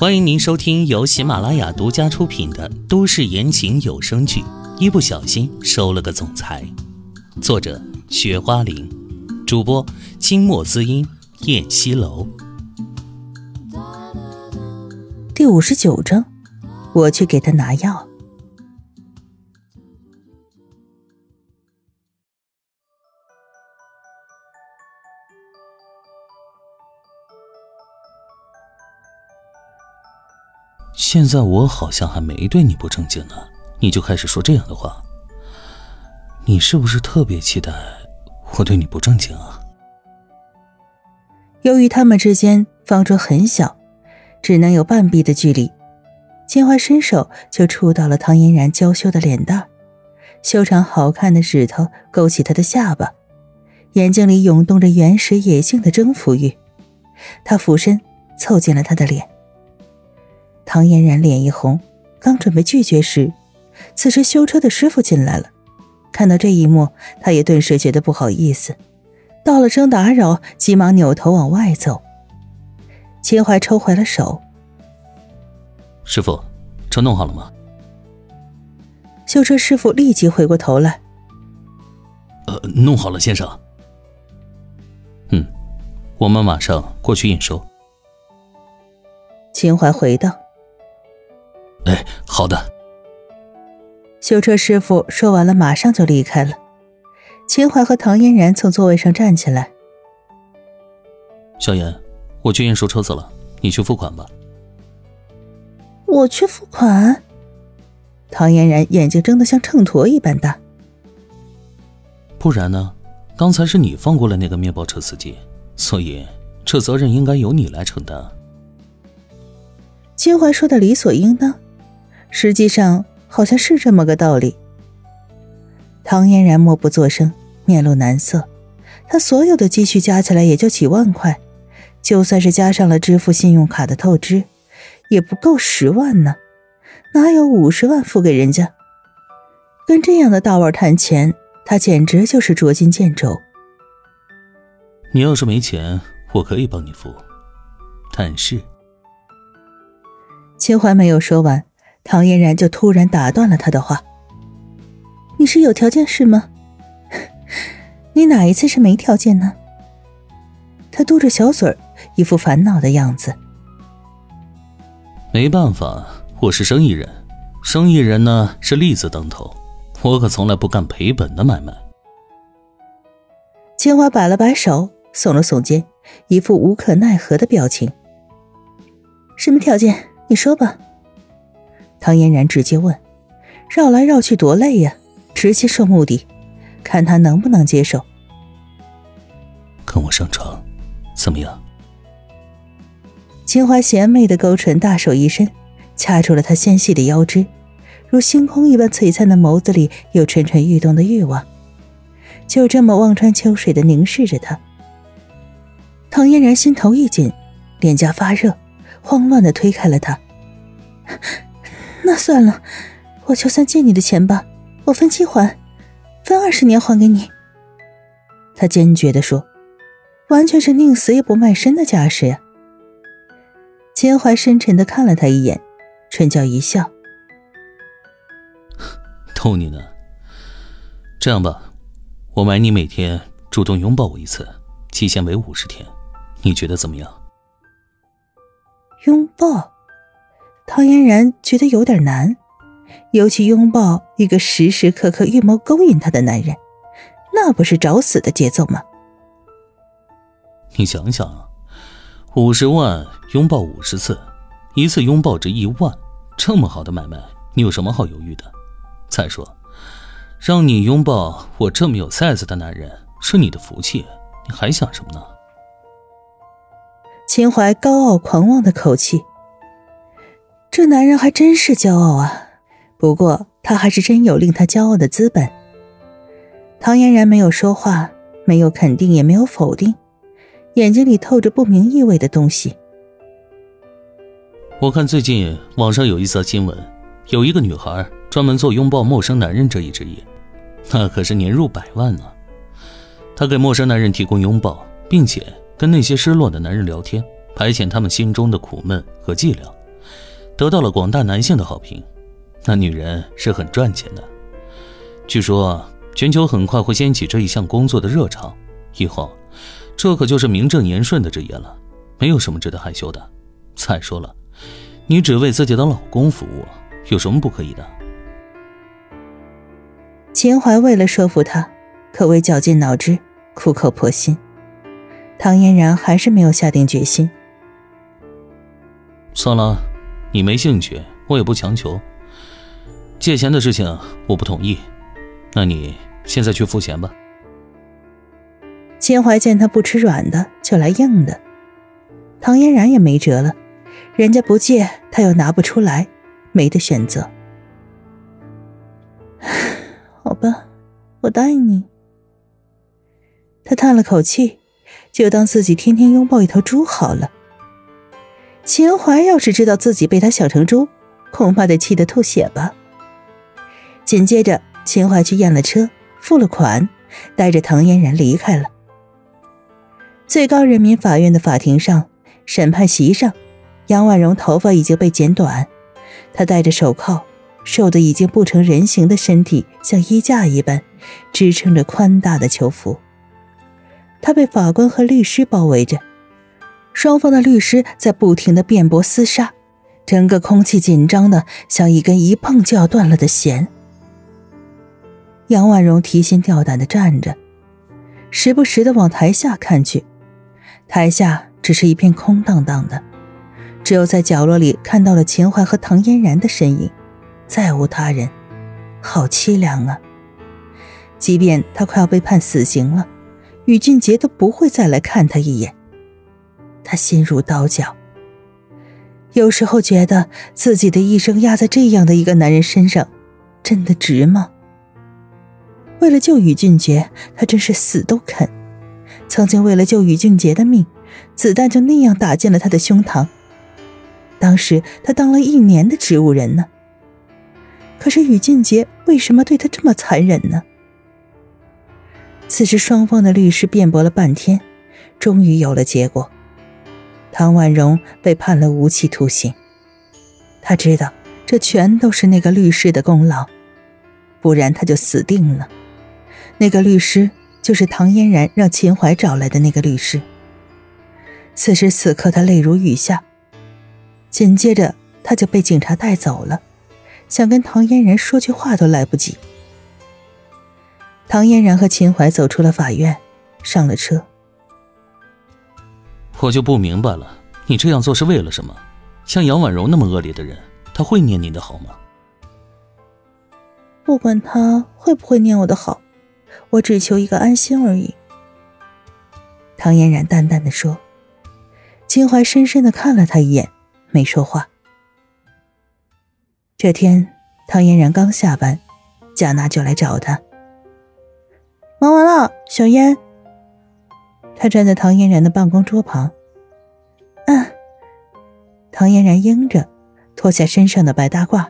欢迎您收听由喜马拉雅独家出品的都市言情有声剧《一不小心收了个总裁》，作者：雪花玲，主播：清墨滋音、燕西楼。第五十九章，我去给他拿药。现在我好像还没对你不正经呢，你就开始说这样的话。你是不是特别期待我对你不正经啊？由于他们之间方桌很小，只能有半臂的距离，秦淮伸手就触到了唐嫣然娇羞的脸蛋，修长好看的指头勾起她的下巴，眼睛里涌动着原始野性的征服欲。他俯身凑近了她的脸。唐嫣然脸一红，刚准备拒绝时，此时修车的师傅进来了。看到这一幕，他也顿时觉得不好意思，道了声打扰，急忙扭头往外走。秦淮抽回了手：“师傅，车弄好了吗？”修车师傅立即回过头来：“呃，弄好了，先生。嗯，我们马上过去验收。”秦淮回道。哎，好的。修车师傅说完了，马上就离开了。秦淮和唐嫣然从座位上站起来。小妍，我去验收车子了，你去付款吧。我去付款？唐嫣然眼睛睁得像秤砣一般大。不然呢？刚才是你放过了那个面包车司机，所以这责任应该由你来承担。秦淮说的理所应当。实际上好像是这么个道理。唐嫣然默不作声，面露难色。她所有的积蓄加起来也就几万块，就算是加上了支付信用卡的透支，也不够十万呢。哪有五十万付给人家？跟这样的大腕谈钱，他简直就是捉襟见肘。你要是没钱，我可以帮你付，但是……秦淮没有说完。唐嫣然就突然打断了他的话：“你是有条件是吗？你哪一次是没条件呢？”他嘟着小嘴儿，一副烦恼的样子。没办法，我是生意人，生意人呢是利字当头，我可从来不干赔本的买卖。千华摆了摆手，耸了耸肩，一副无可奈何的表情。什么条件？你说吧。唐嫣然直接问：“绕来绕去多累呀！直接说目的，看他能不能接受。”跟我上床，怎么样？秦淮贤媚的勾唇，大手一伸，掐住了他纤细的腰肢，如星空一般璀璨的眸子里有蠢蠢欲动的欲望，就这么望穿秋水的凝视着他。唐嫣然心头一紧，脸颊发热，慌乱的推开了他。那算了，我就算借你的钱吧，我分期还，分二十年还给你。他坚决的说，完全是宁死也不卖身的架势呀。秦淮深沉的看了他一眼，唇角一笑，逗你呢。这样吧，我买你每天主动拥抱我一次，期限为五十天，你觉得怎么样？拥抱。唐嫣然觉得有点难，尤其拥抱一个时时刻刻预谋勾引她的男人，那不是找死的节奏吗？你想想啊，五十万拥抱五十次，一次拥抱值一万，这么好的买卖，你有什么好犹豫的？再说，让你拥抱我这么有 size 的男人是你的福气，你还想什么呢？秦淮高傲狂妄的口气。这男人还真是骄傲啊！不过他还是真有令他骄傲的资本。唐嫣然没有说话，没有肯定，也没有否定，眼睛里透着不明意味的东西。我看最近网上有一则新闻，有一个女孩专门做拥抱陌生男人这一职业，那可是年入百万呢。她给陌生男人提供拥抱，并且跟那些失落的男人聊天，排遣他们心中的苦闷和寂寥。得到了广大男性的好评。那女人是很赚钱的，据说全球很快会掀起这一项工作的热潮，以后这可就是名正言顺的职业了，没有什么值得害羞的。再说了，你只为自己的老公服务，有什么不可以的？秦淮为了说服他，可谓绞尽脑汁，苦口婆心。唐嫣然还是没有下定决心。算了，你没兴趣，我也不强求。借钱的事情我不同意，那你现在去付钱吧。秦淮见他不吃软的，就来硬的。唐嫣然也没辙了，人家不借，他又拿不出来，没得选择。好吧，我答应你。他叹了口气，就当自己天天拥抱一头猪好了。秦淮要是知道自己被他想成猪，恐怕得气得吐血吧。紧接着，秦淮去验了车，付了款，带着唐嫣然离开了。最高人民法院的法庭上，审判席上，杨婉容头发已经被剪短，她戴着手铐，瘦得已经不成人形的身体像衣架一般支撑着宽大的囚服。她被法官和律师包围着，双方的律师在不停的辩驳厮杀，整个空气紧张的像一根一碰就要断了的弦。杨婉容提心吊胆的站着，时不时的往台下看去，台下只是一片空荡荡的，只有在角落里看到了秦淮和唐嫣然的身影，再无他人，好凄凉啊！即便他快要被判死刑了，宇俊杰都不会再来看他一眼。他心如刀绞，有时候觉得自己的一生压在这样的一个男人身上，真的值吗？为了救宇俊杰，他真是死都肯。曾经为了救宇俊杰的命，子弹就那样打进了他的胸膛。当时他当了一年的植物人呢。可是宇俊杰为什么对他这么残忍呢？此时双方的律师辩驳了半天，终于有了结果。唐婉容被判了无期徒刑。他知道这全都是那个律师的功劳，不然他就死定了。那个律师就是唐嫣然让秦淮找来的那个律师。此时此刻，他泪如雨下。紧接着，他就被警察带走了，想跟唐嫣然说句话都来不及。唐嫣然和秦淮走出了法院，上了车。我就不明白了，你这样做是为了什么？像杨婉容那么恶劣的人，他会念你的好吗？不管他会不会念我的好。我只求一个安心而已。”唐嫣然淡淡的说。秦淮深深的看了他一眼，没说话。这天，唐嫣然刚下班，贾娜就来找他。忙完了，小嫣。他站在唐嫣然的办公桌旁。嗯。唐嫣然应着，脱下身上的白大褂。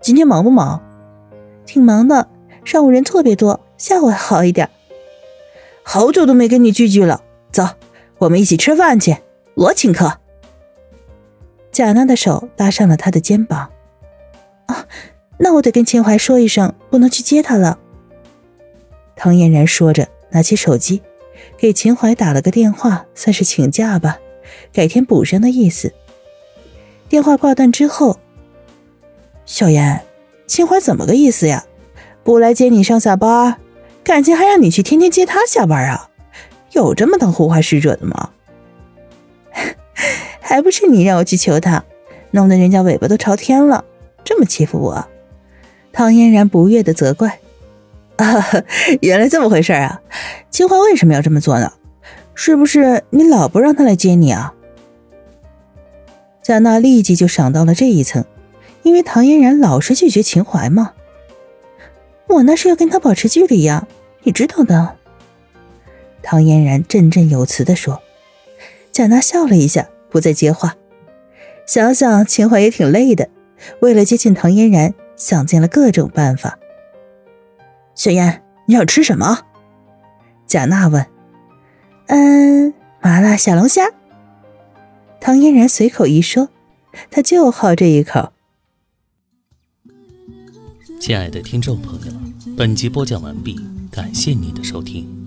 今天忙不忙？挺忙的。上午人特别多，下午还好一点。好久都没跟你聚聚了，走，我们一起吃饭去，我请客。贾娜的手搭上了他的肩膀。啊，那我得跟秦淮说一声，不能去接他了。唐嫣然说着，拿起手机，给秦淮打了个电话，算是请假吧，改天补上的意思。电话挂断之后，小妍，秦淮怎么个意思呀？不来接你上下班，感情还让你去天天接他下班啊？有这么当护花使者的吗？还不是你让我去求他，弄得人家尾巴都朝天了，这么欺负我？唐嫣然不悦的责怪。啊，原来这么回事啊！秦淮为什么要这么做呢？是不是你老不让他来接你啊？贾娜立即就想到了这一层，因为唐嫣然老是拒绝秦淮嘛。我那是要跟他保持距离呀，你知道的。”唐嫣然振振有词的说。贾娜笑了一下，不再接话。想想秦淮也挺累的，为了接近唐嫣然，想尽了各种办法。小燕，你想吃什么？贾娜问。嗯，麻辣小龙虾。唐嫣然随口一说，他就好这一口。亲爱的听众朋友，本集播讲完毕，感谢您的收听。